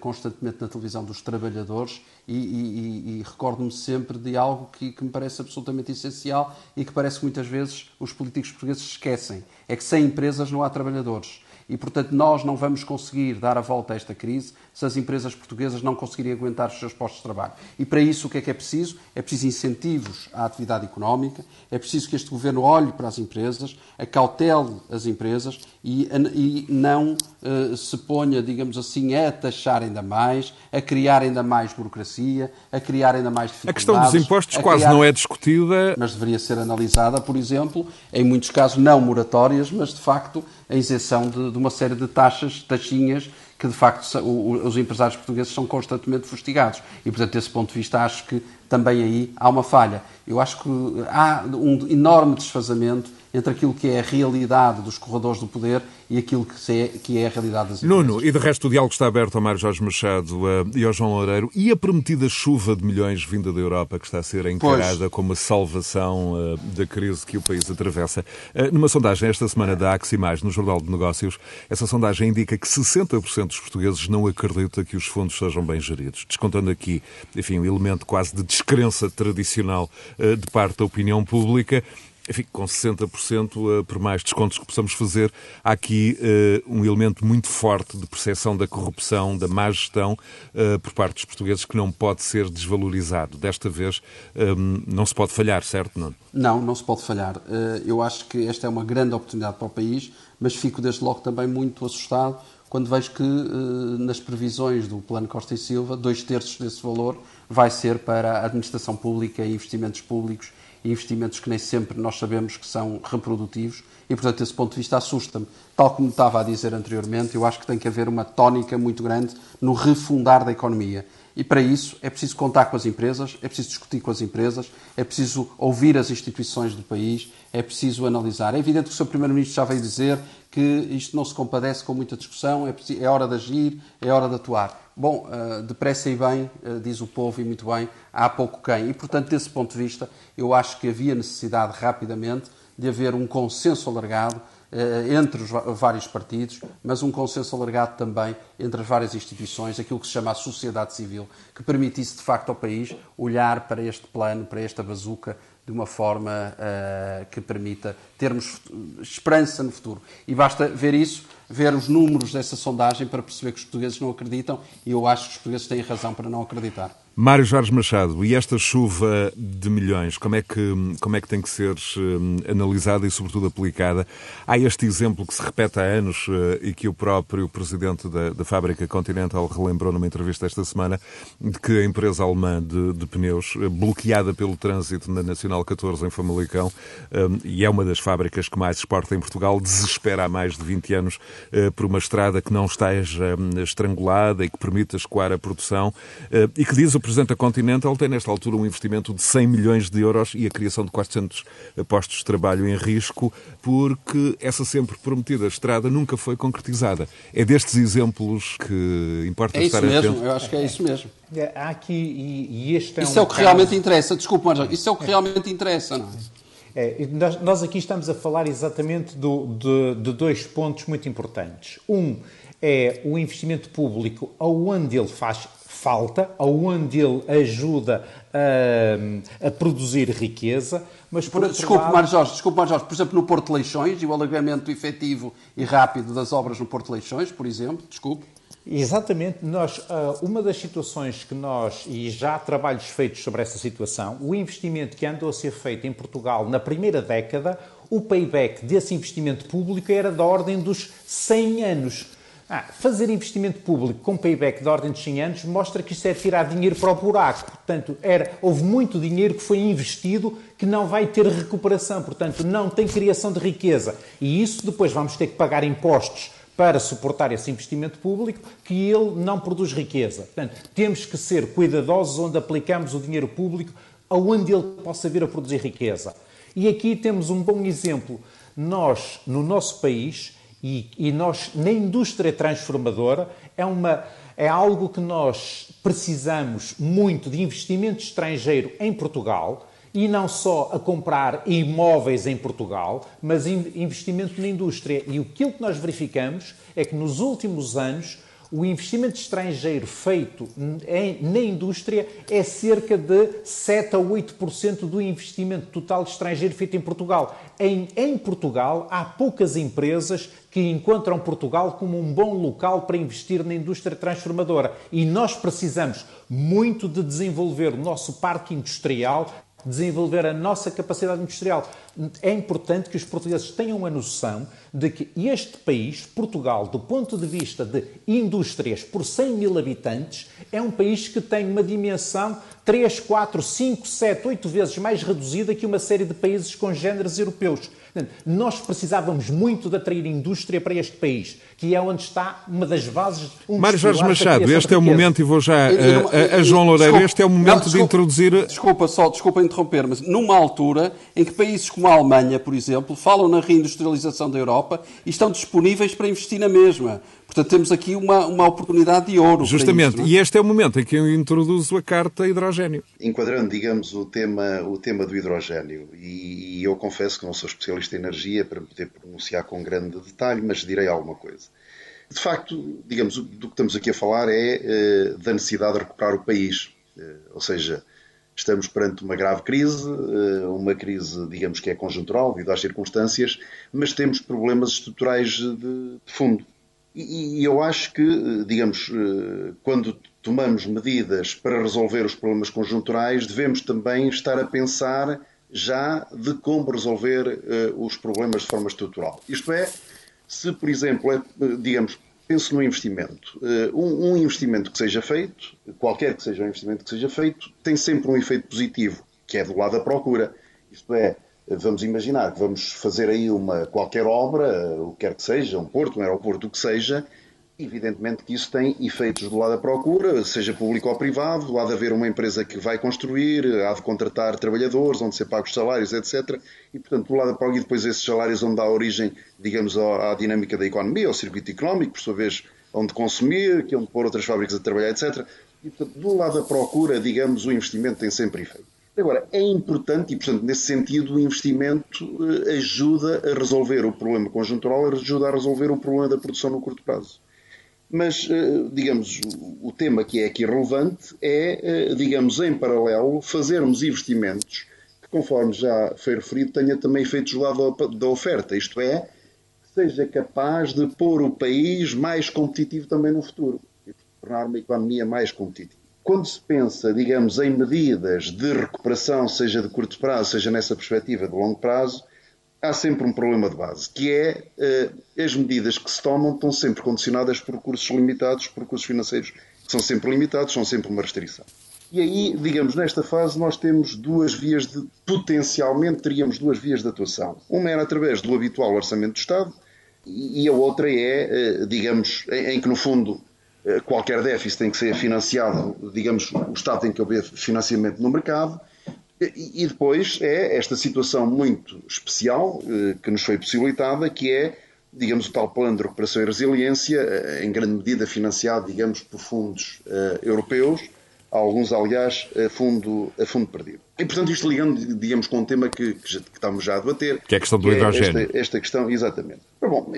constantemente na televisão dos trabalhadores e, e, e recordo-me sempre de algo que, que, me parece absolutamente essencial e que parece que muitas vezes os políticos portugueses esquecem. É que sem empresas não há trabalhadores. E, portanto, nós não vamos conseguir dar a volta a esta crise se as empresas portuguesas não conseguirem aguentar os seus postos de trabalho. E para isso o que é que é preciso? É preciso incentivos à atividade económica, é preciso que este governo olhe para as empresas, acautele as empresas e, e não uh, se ponha, digamos assim, a taxar ainda mais, a criar ainda mais burocracia, a criar ainda mais dificuldades. A questão dos impostos quase criar... não é discutida. Mas deveria ser analisada, por exemplo, em muitos casos não moratórias, mas de facto a isenção de, de uma série de taxas, taxinhas, que de facto os empresários portugueses são constantemente fustigados. E, portanto, desse ponto de vista, acho que também aí há uma falha. Eu acho que há um enorme desfazamento entre aquilo que é a realidade dos corredores do poder e aquilo que é, que é a realidade das empresas. Nuno, e de resto o diálogo está aberto ao Mário Jorge Machado uh, e ao João Loureiro. E a prometida chuva de milhões vinda da Europa que está a ser encarada pois. como a salvação uh, da crise que o país atravessa. Uh, numa sondagem esta semana da Aximais, no Jornal de Negócios, essa sondagem indica que 60% dos portugueses não acredita que os fundos sejam bem geridos. Descontando aqui, enfim, um elemento quase de descrença tradicional de parte da opinião pública enfim, com 60%, eh, por mais descontos que possamos fazer, há aqui uh, um elemento muito forte de percepção da corrupção, da má gestão uh, por parte dos portugueses que não pode ser desvalorizado. Desta vez não se pode falhar, certo, não? Não, não se pode falhar. Eu acho que esta é uma grande oportunidade para o país, mas fico desde logo também muito assustado quando vejo que nas previsões do Plano Costa e Silva, dois terços desse valor vai ser para a administração pública e investimentos públicos investimentos que nem sempre nós sabemos que são reprodutivos e, portanto, desse ponto de vista assusta-me. Tal como estava a dizer anteriormente, eu acho que tem que haver uma tónica muito grande no refundar da economia. E para isso é preciso contar com as empresas, é preciso discutir com as empresas, é preciso ouvir as instituições do país, é preciso analisar. É evidente que o Sr. Primeiro-Ministro já veio dizer que isto não se compadece com muita discussão, é, preciso, é hora de agir, é hora de atuar. Bom, uh, depressa e bem, uh, diz o povo, e muito bem, há pouco quem. E, portanto, desse ponto de vista, eu acho que havia necessidade rapidamente de haver um consenso alargado eh, entre os vários partidos, mas um consenso alargado também entre as várias instituições, aquilo que se chama a sociedade civil, que permitisse de facto ao país olhar para este plano, para esta bazuca, de uma forma uh, que permita termos esperança no futuro. E basta ver isso, ver os números dessa sondagem para perceber que os portugueses não acreditam e eu acho que os portugueses têm razão para não acreditar. Mário Jorge Machado, e esta chuva de milhões, como é que, como é que tem que ser uh, analisada e, sobretudo, aplicada? Há este exemplo que se repete há anos uh, e que o próprio presidente da, da, fábrica Continental relembrou numa entrevista esta semana, de que a empresa alemã de, de pneus, uh, bloqueada pelo trânsito na Nacional 14 em Famalicão, e é uma das fábricas que mais exporta em Portugal, desespera há mais de 20 anos por uma estrada que não esteja estrangulada e que permita escoar a produção, e que diz o Presidente da Continental tem, nesta altura, um investimento de 100 milhões de euros e a criação de 400 postos de trabalho em risco, porque essa sempre prometida estrada nunca foi concretizada. É destes exemplos que importa é estar atento. É isso mesmo, eu acho que é isso mesmo. É, há aqui, e, e este é Isso um é o que caso... realmente interessa. Desculpe, Marjão, isso é o que realmente interessa, não é? É, nós, nós, aqui estamos a falar exatamente do, de, de, dois pontos muito importantes. Um é o investimento público, aonde ele faz falta, aonde ele ajuda a, a produzir riqueza, mas por, por Desculpe, lado... Jorge, desculpe, Mário Jorge, por exemplo, no Porto Leixões e o alargamento efetivo e rápido das obras no Porto Leixões, por exemplo, desculpe. Exatamente, nós, ah, uma das situações que nós, e já há trabalhos feitos sobre essa situação, o investimento que andou a ser feito em Portugal na primeira década, o payback desse investimento público era da ordem dos 100 anos. Ah, fazer investimento público com payback de ordem de 100 anos mostra que isto é tirar dinheiro para o buraco. Portanto, era, houve muito dinheiro que foi investido que não vai ter recuperação. Portanto, não tem criação de riqueza. E isso depois vamos ter que pagar impostos para suportar esse investimento público, que ele não produz riqueza. Portanto, temos que ser cuidadosos onde aplicamos o dinheiro público, aonde ele possa vir a produzir riqueza. E aqui temos um bom exemplo. Nós, no nosso país, e, e nós, na indústria transformadora, é, uma, é algo que nós precisamos muito de investimento estrangeiro em Portugal e não só a comprar imóveis em Portugal, mas investimento na indústria. E aquilo que nós verificamos é que nos últimos anos o investimento estrangeiro feito em, na indústria é cerca de 7 a 8% do investimento total estrangeiro feito em Portugal. Em, em Portugal, há poucas empresas que encontram Portugal como um bom local para investir na indústria transformadora. E nós precisamos muito de desenvolver o nosso parque industrial desenvolver a nossa capacidade industrial. É importante que os portugueses tenham a noção de que este país, Portugal, do ponto de vista de indústrias por 100 mil habitantes, é um país que tem uma dimensão 3, 4, 5, 7, 8 vezes mais reduzida que uma série de países congêneres europeus. Nós precisávamos muito de atrair indústria para este país, que é onde está uma das bases. Um Mário Jorge Machado, este é o momento, e vou já a, a, João Loureiro, este é o momento não, desculpa, de introduzir. Desculpa, só, desculpa interromper, mas numa altura em que países como a Alemanha, por exemplo, falam na reindustrialização da Europa e estão disponíveis para investir na mesma. Portanto, temos aqui uma, uma oportunidade de ouro. Justamente, isto, é? e este é o momento em que eu introduzo a carta hidrogênio. Enquadrando, digamos, o tema, o tema do hidrogênio, e, e eu confesso que não sou especialista em energia para me poder pronunciar com grande detalhe, mas direi alguma coisa. De facto, digamos, do que estamos aqui a falar é uh, da necessidade de recuperar o país. Uh, ou seja, estamos perante uma grave crise, uh, uma crise, digamos, que é conjuntural devido às circunstâncias, mas temos problemas estruturais de, de fundo. E, eu acho que, digamos, eh, quando tomamos medidas para resolver os problemas conjunturais, devemos também estar a pensar já de como resolver eh, os problemas de forma estrutural. Isto é, se, por exemplo, é, digamos, penso no investimento. Eh, um, investimento que seja feito, qualquer que seja o investimento que seja feito, tem sempre um efeito positivo, que é do lado da procura. Isto é, vamos imaginar que vamos fazer aí uma qualquer obra, o que quer que seja, um porto, um aeroporto, o que seja, evidentemente que isso tem efeitos do lado da procura, seja público ou privado, há de haver uma empresa que vai construir, há de contratar trabalhadores, onde ser pagos salários, etc. E, portanto, do lado da procura, e depois esses salários onde dá origem, digamos, à, dinâmica da economia, ao circuito económico, por sua vez, onde consumir, que é onde pôr outras fábricas a trabalhar, etc. E, portanto, do lado da procura, digamos, o investimento tem sempre efeito. Agora, é importante e, portanto, nesse sentido, o investimento ajuda a resolver o problema conjuntural, ajuda a resolver o problema da produção no curto prazo. Mas, digamos, o tema que é aqui relevante é, digamos, em paralelo, fazermos investimentos que, conforme já foi referido, tenha também efeitos do lado da oferta, isto é, seja capaz de pôr o país mais competitivo também no futuro e tornar uma economia mais competitiva. Quando se pensa, digamos, em medidas de recuperação, seja de curto prazo, seja nessa perspectiva de longo prazo, há sempre um problema de base, que é uh, as medidas que se tomam estão sempre condicionadas por recursos limitados, por recursos financeiros que são sempre limitados, são sempre uma restrição. E aí, digamos, nesta fase nós temos duas vias de, potencialmente teríamos duas vias de atuação. Uma era através do habitual orçamento do Estado, e a outra é, eh, digamos, em que no fundo qualquer déficit tem que ser financiado, digamos, o Estado tem que haver financiamento no mercado, e depois é esta situação muito especial eh, que nos foi possibilitada, que é, digamos, o tal plano de recuperação e resiliência, em grande medida financiado, digamos, por fundos europeus, alguns, aliás, a fundo, a fundo perdido. E, portanto, isto ligando, digamos, com um tema que, que, já, que estamos já a debater. Que é a questão do hidrogênio. É esta, esta, questão, exatamente. Mas, bom,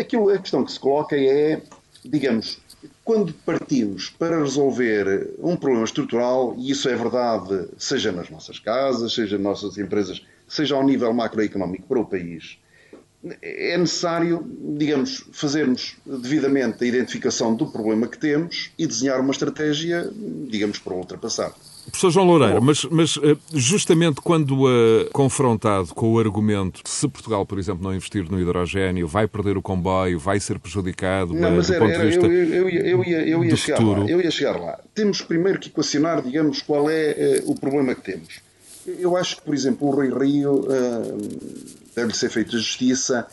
aquilo, a questão que se coloca é, digamos, quando partimos para resolver um problema estrutural, e isso é verdade, seja nas nossas casas, seja nas nossas empresas, seja ao nível macroeconómico para o país, é necessário, digamos, fazermos devidamente a identificação do problema que temos e desenhar uma estratégia, digamos, para ultrapassar. Professor João Loureiro, mas, mas, eh, justamente quando uh, confrontado com o argumento se Portugal, por exemplo, não investir no hidrogênio, vai perder o comboio, vai ser prejudicado não, mas do era, ponto de vista eu, eu, eu, ia, eu ia do chegar futuro. Lá, eu ia chegar lá. Temos primeiro que equacionar, digamos, qual é uh, o problema que temos. Eu acho que, por exemplo, o Rui Rio uh, deve-lhe ser feita justiça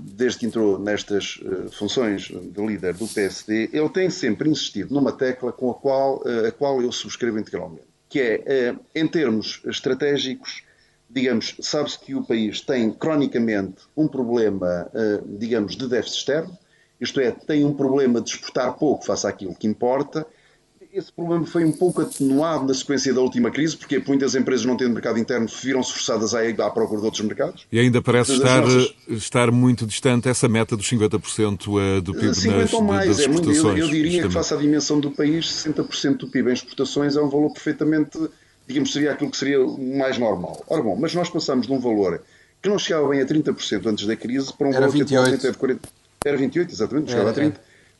desde que entrou nestas funções de líder do PSD, ele tem sempre insistido numa tecla com a qual, a qual eu subscrevo integralmente, que é, em termos estratégicos, digamos, sabe-se que o país tem cronicamente um problema, digamos, de déficit externo, isto é, tem um problema de exportar pouco face àquilo que importa, esse problema foi um pouco atenuado na sequência da última crise, porque muitas empresas não tendo mercado interno viram-se forçadas a ir à procura de outros mercados. E ainda parece estar, nossas... estar muito distante essa meta dos 50% eh, do PIB 50 nas, ou mais, das exportações. É muito, eu, eu, diria justamente. que, face à dimensão do país, 60% do PIB em exportações é um valor perfeitamente, digamos, seria aquilo que seria o mais normal. Ora bom, mas nós passamos de um valor que não chegava bem a 30% antes da crise para um Era valor 28. que atualmente é de 40%. Era 28, exatamente, não chegava é, a 30%.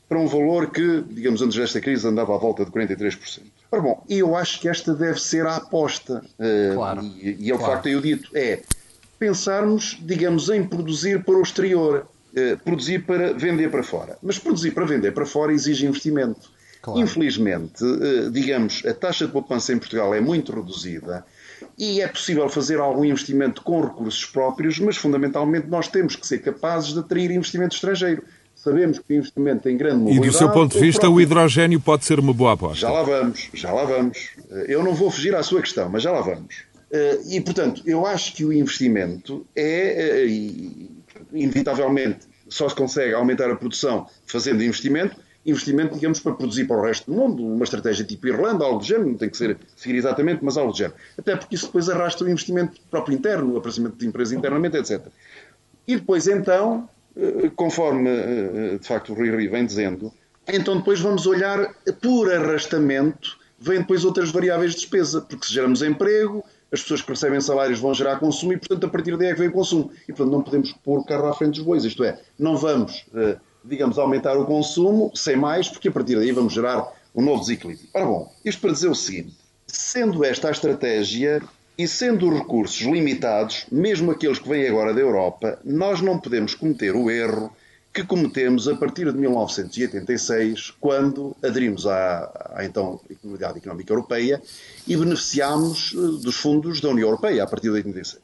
Para um valor que, digamos, antes desta crise andava à volta de 43%. Ora bom, eu acho que esta deve ser a aposta. Eh, claro. E, e é o claro. facto, eu dito, é pensarmos, digamos, em produzir para o exterior. Eh, produzir para vender para fora. Mas produzir para vender para fora exige investimento. Claro. Infelizmente, eh, digamos, a taxa de poupança em Portugal é muito reduzida e é possível fazer algum investimento com recursos próprios, mas fundamentalmente nós temos que ser capazes de atrair investimento estrangeiro. Sabemos que o investimento tem grande mobilidade. E do seu ponto de vista, o, próprio... o hidrogênio pode ser uma boa aposta? Já lá vamos, já lá vamos. Eu não vou fugir à sua questão, mas já lá vamos. Eh, e, portanto, eu acho que o investimento é, eh, inevitavelmente, só se consegue aumentar a produção fazendo investimento, investimento, digamos, para produzir para o resto do mundo, uma estratégia tipo Irlanda, algo do género, não tem que ser seguir exatamente, mas algo do género. Até porque isso depois arrasta o investimento próprio interno, o aparecimento de empresas internamente, etc. E depois, então, eh, conforme eh, de facto o Rui Rio vem dizendo, então depois vamos olhar por arrastamento, vem depois outras variáveis de despesa, porque se geramos emprego, as pessoas que recebem salários vão gerar consumo e, portanto, a partir daí é que vem o consumo. E, portanto, não podemos pôr o carro à frente dos bois. Isto é, não vamos, eh, digamos, aumentar o consumo sem mais, porque a partir daí vamos gerar um novo desequilíbrio. Ora bom, isto para dizer o seguinte, sendo esta a estratégia, e sendo os recursos limitados, mesmo aqueles que vêm agora da Europa, nós não podemos cometer o erro que cometemos a partir de 1986, quando aderimos à, à então Comunidade Económica Europeia e beneficiámos eh, dos fundos da União Europeia a partir de 86.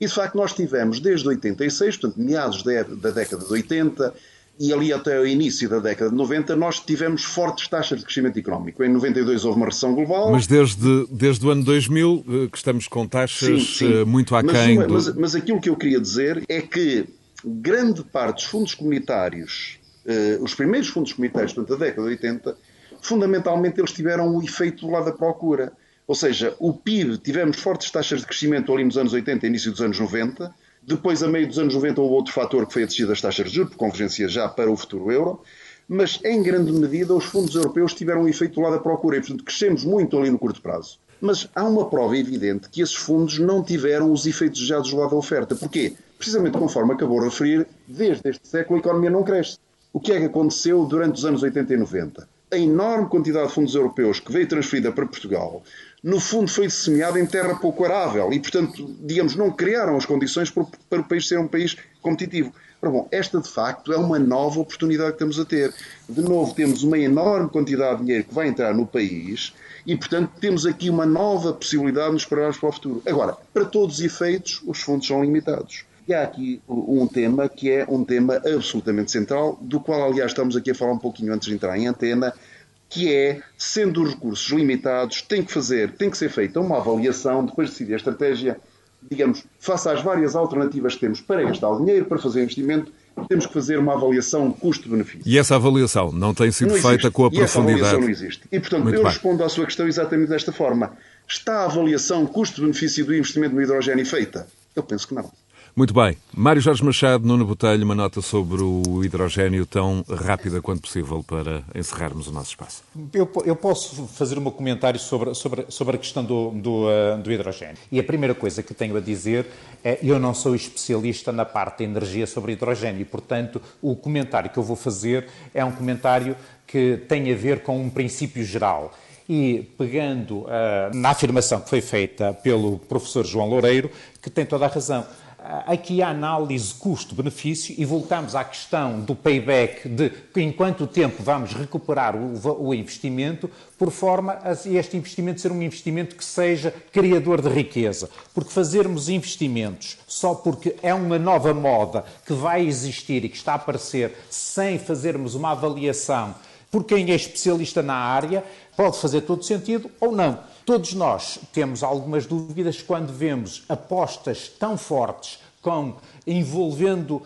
E de facto nós tivemos desde 86, portanto meados da década de 80, e ali até o início da década de 90 nós tivemos fortes taxas de crescimento económico. Em 92 houve uma recessão global. Mas desde, desde o ano 2000 eh, que estamos com taxas sim, sim. Eh, muito aquém. Mas, do... mas, mas aquilo que eu queria dizer é que grande parte dos fundos comunitários, eh, os primeiros fundos comunitários, portanto, da década de 80, fundamentalmente eles tiveram o efeito do lado da procura. Ou seja, o PIB, tivemos fortes taxas de crescimento ali nos anos 80 e início dos anos 90. Depois, a meio dos anos 90, houve outro fator que foi a descida das taxas de juros, por convergência já para o futuro euro. Mas, em grande medida, os fundos europeus tiveram um efeito do lado da procura e, portanto, crescemos muito ali no curto prazo. Mas há uma prova evidente que esses fundos não tiveram os efeitos desejados do lado da oferta. Porquê? Precisamente conforme acabou de referir, desde este século a economia não cresce. O que é que aconteceu durante os anos 80 e 90? A enorme quantidade de fundos europeus que veio transferida para Portugal no fundo foi semeado em terra pouco arável e, portanto, digamos, não criaram as condições para o país ser um país competitivo. Ora, bom, esta de facto é uma nova oportunidade que estamos a ter. De novo, temos uma enorme quantidade de dinheiro que vai entrar no país e, portanto, temos aqui uma nova possibilidade de nos prepararmos para o futuro. Agora, para todos os efeitos, os fundos são limitados. E há aqui um tema que é um tema absolutamente central, do qual, aliás, estamos aqui a falar um pouquinho antes de entrar em antena, que é, sendo os recursos limitados, tem que fazer, tem que ser feita uma avaliação, depois de decidir a estratégia, digamos, face às várias alternativas que temos para gastar o dinheiro, para fazer investimento, temos que fazer uma avaliação custo-benefício. E essa avaliação não tem sido não feita com a e profundidade. Essa avaliação não existe. E, portanto, Muito eu bem. respondo à sua questão exatamente desta forma. Está a avaliação custo-benefício do investimento no hidrogênio feita? Eu penso que não. Muito bem. Mário Jorge Machado, Nuno Botelho, uma nota sobre o hidrogênio tão rápida quanto possível para encerrarmos o nosso espaço. Eu, eu posso fazer um comentário sobre, sobre, sobre a questão do, do, uh, do, hidrogênio. E a primeira coisa que tenho a dizer é eu não sou especialista na parte de energia sobre hidrogênio portanto, o comentário que eu vou fazer é um comentário que tem a ver com um princípio geral. E pegando uh, na afirmação que foi feita pelo professor João Loureiro, que tem toda a razão aqui a análise custo-benefício e voltamos à questão do payback de em quanto tempo vamos recuperar o, o, investimento, por forma a este investimento ser um investimento que seja criador de riqueza. Porque fazermos investimentos só porque é uma nova moda que vai existir e que está a aparecer sem fazermos uma avaliação por quem é especialista na área, pode fazer todo sentido ou não. Todos nós temos algumas dúvidas quando vemos apostas tão fortes com envolvendo uh,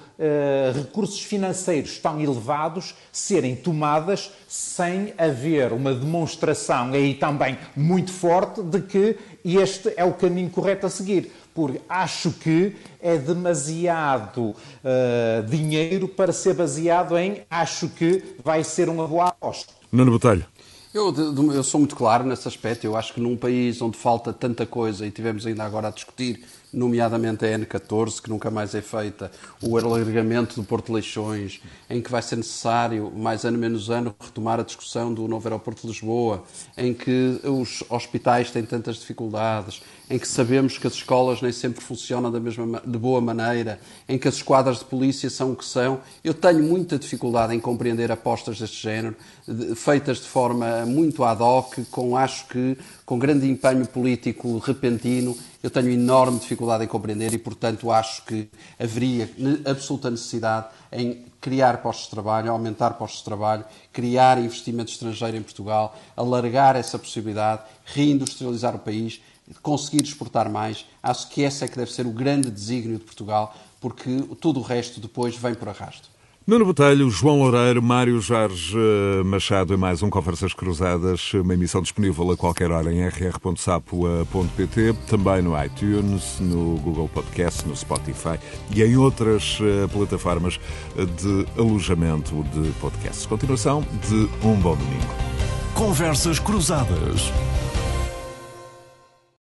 recursos financeiros tão elevados serem tomadas sem haver uma demonstração aí também muito forte de que este é o caminho correto a seguir. Porque acho que é demasiado uh, dinheiro para ser baseado em acho que vai ser uma boa aposta. Nuno Botelho. Eu, eu, sou muito claro nesse aspecto. Eu acho que num país onde falta tanta coisa, e tivemos ainda agora a discutir, nomeadamente a N14, que nunca mais é feita, o alargamento do Porto Leixões, em que vai ser necessário, mais ano menos ano, retomar a discussão do novo aeroporto de Lisboa, em que os hospitais têm tantas dificuldades, em que sabemos que as escolas nem sempre funcionam da mesma, de boa maneira, em que as esquadras de polícia são o que são. Eu tenho muita dificuldade em compreender apostas deste género, feitas de forma muito ad hoc, com acho que com grande empenho político repentino. Eu tenho enorme dificuldade em compreender e, portanto, acho que haveria absoluta necessidade em criar postos de trabalho, aumentar postos de trabalho, criar investimento estrangeiro em Portugal, alargar essa possibilidade, reindustrializar o país conseguir exportar mais. Acho que esse é que deve ser o grande desígnio de Portugal, porque tudo o resto depois vem por arrasto. Nuno Botelho, João Loureiro, Mário Jorge eh, Machado e mais um Conversas Cruzadas, uma emissão disponível a qualquer hora em rr.sapo.pt, também no iTunes, no Google Podcast, no Spotify e em outras eh, plataformas de alojamento de podcasts. Continuação de um bom domingo. Conversas Cruzadas.